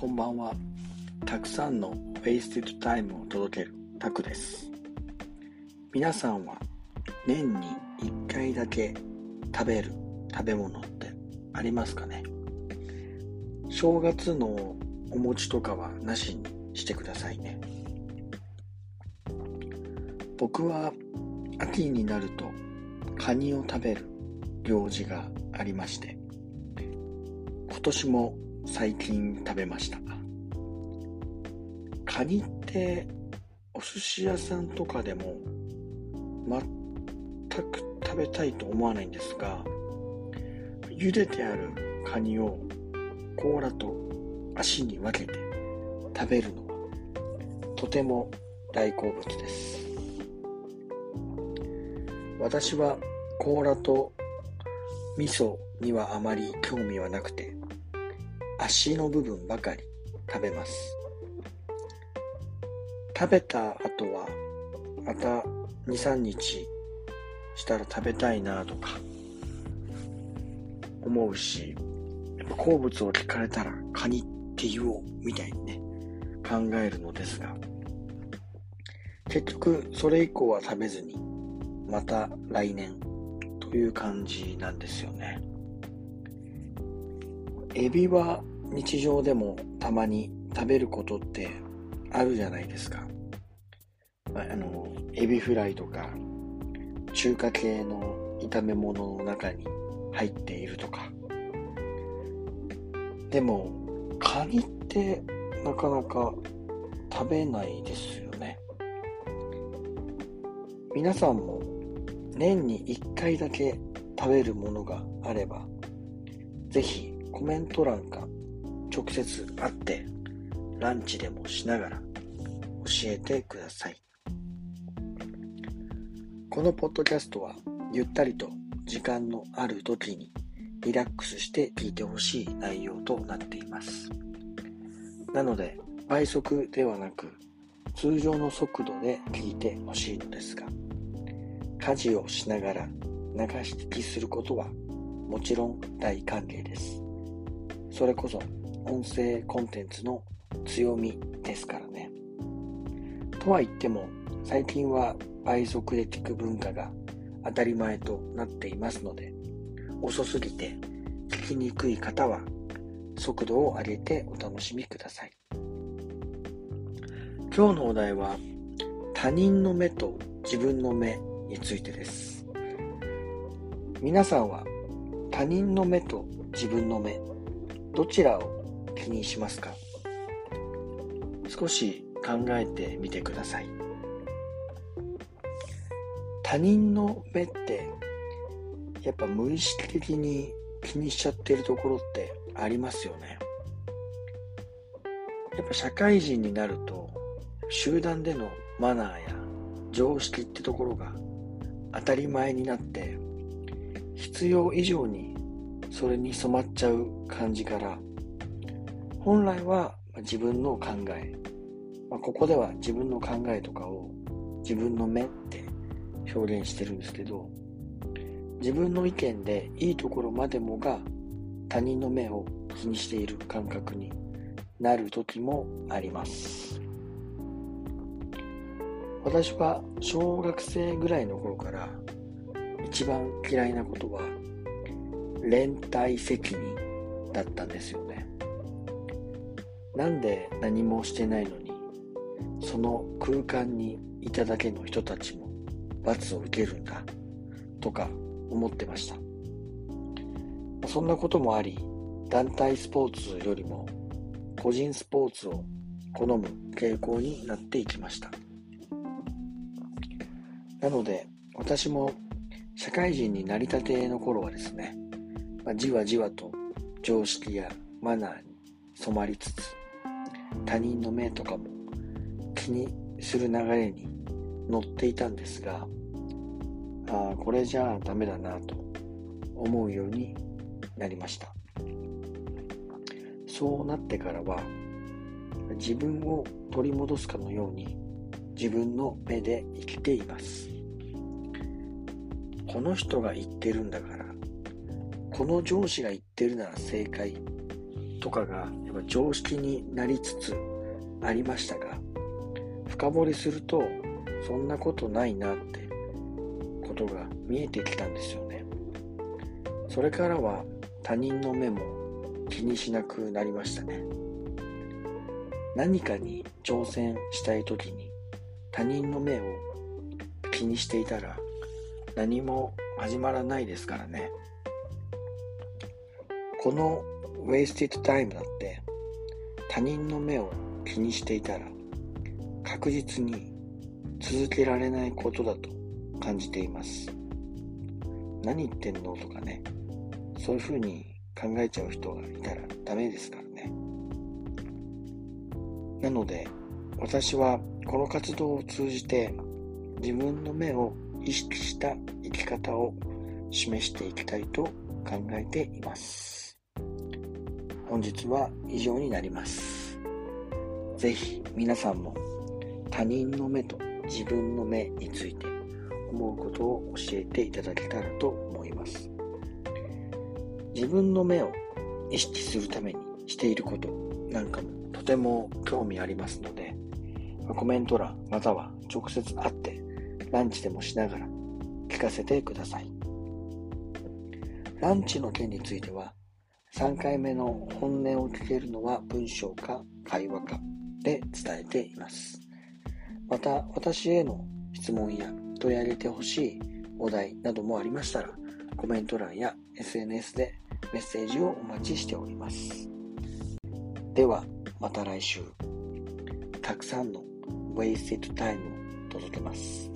こんばんは。たくさんのウェイステッドタイムを届けるタクです。皆さんは年に1回だけ食べる食べ物ってありますかね？正月のお餅とかはなしにしてくださいね。僕は秋になるとカニを食べる行事がありまして今年も最近食べました。カニってお寿司屋さんとかでも全く食べたいと思わないんですが茹でてあるカニを甲羅と足に分けて食べるのはとても大好物です。私は甲羅と味噌にはあまり興味はなくて足の部分ばかり食べます。食べた後はまた2、3日したら食べたいなとか思うし、やっぱ好物を聞かれたらカニって言おうみたいにね、考えるのですが、結局それ以降は食べずに、また来年という感じなんですよね。エビは日常でもたまに食べることってあるじゃないですか。あの、エビフライとか中華系の炒め物の中に入っているとか。でも、カニってなかなか食べないですよね。皆さんも年に1回だけ食べるものがあれば、ぜひコメント欄か直接会ってランチでもしながら教えてください。このポッドキャストはゆったりと時間のある時にリラックスして聞いてほしい内容となっています。なので倍速ではなく通常の速度で聞いてほしいのですが家事をしながら流し聞きすることはもちろん大歓迎です。それこそ音声コンテンツの強みですからね。とは言っても最近は倍速で聞く文化が当たり前となっていますので遅すぎて聞きにくい方は速度を上げてお楽しみください。今日のお題は他人の目と自分の目についてです。皆さんは他人の目と自分の目どちらを気にしますか？少し考えてみてください。他人の目ってやっぱ無意識的に気にしちゃってるところってありますよね。やっぱ社会人になると集団でのマナーや常識ってところが当たり前になって必要以上にそれに染まっちゃう感じから本来は自分の考え、まあ、ここでは自分の考えとかを自分の目って表現してるんですけど自分の意見でいいところまでもが他人の目を気にしている感覚になる時もあります。私は小学生ぐらいの頃から一番嫌いなことは連帯責任だったんですよね。なんで何もしてないのにその空間にいただけの人たちも罰を受けるんだとか思ってました。そんなこともあり団体スポーツよりも個人スポーツを好む傾向になっていきました。なので私も社会人になりたての頃はですね、まあ、じわじわと常識やマナーに染まりつつ他人の目とかも気にする流れに乗っていたんですがああこれじゃあダメだなと思うようになりました。そうなってからは自分を取り戻すかのように自分の目で生きています。この人が言ってるんだからこの上司が言ってるなら正解とかがやっぱ常識になりつつありましたが深掘りするとそんなことないなってことが見えてきたんですよね。それからは他人の目も気にしなくなりましたね。何かに挑戦したい時に他人の目を気にしていたら何も始まらないですからね。この wasted time だって他人の目を気にしていたら確実に続けられないことだと感じています。何言ってんのとかね。そういうふうに考えちゃう人がいたらダメですからね。なので私はこの活動を通じて自分の目を意識した生き方を示していきたいと考えています。本日は以上になります。ぜひ皆さんも他人の目と自分の目について思うことを教えていただけたらと思います。自分の目を意識するためにしていることなんかもとても興味ありますのでコメント欄または直接会ってランチでもしながら聞かせてください。ランチの件については3回目の本音を聞けるのは文章か会話かで伝えています。また私への質問や取り上げてほしいお題などもありましたらコメント欄や SNS でメッセージをお待ちしております。ではまた来週。たくさんの Wasted Time を届けます。